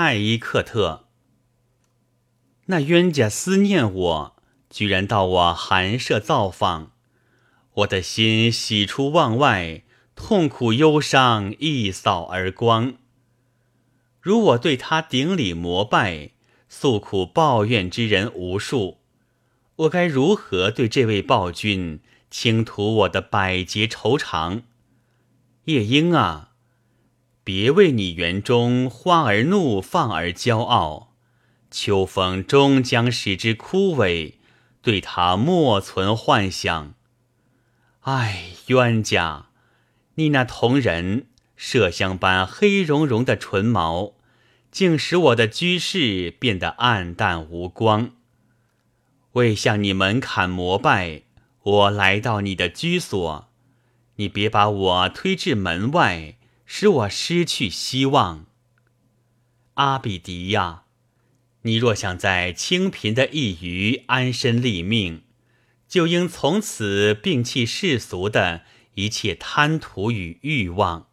泰伊克特。那冤家思念我，居然到我寒舍造访，我的心喜出望外，痛苦忧伤一扫而光。如我对他顶礼膜拜，诉苦抱怨之人无数，我该如何对这位暴君倾吐我的百劫愁肠？夜莺啊，别为你园中花儿怒放而骄傲，秋风终将使之枯萎，对他莫存幻想。唉，冤家，你那同人麝香般黑茸茸的唇毛，竟使我的居室变得暗淡无光。为向你门槛膜拜，我来到你的居所。你别把我推至门外，使我失去希望。阿比迪亚，你若想在清贫的一隅安身立命，就应从此摒弃世俗的一切贪图与欲望。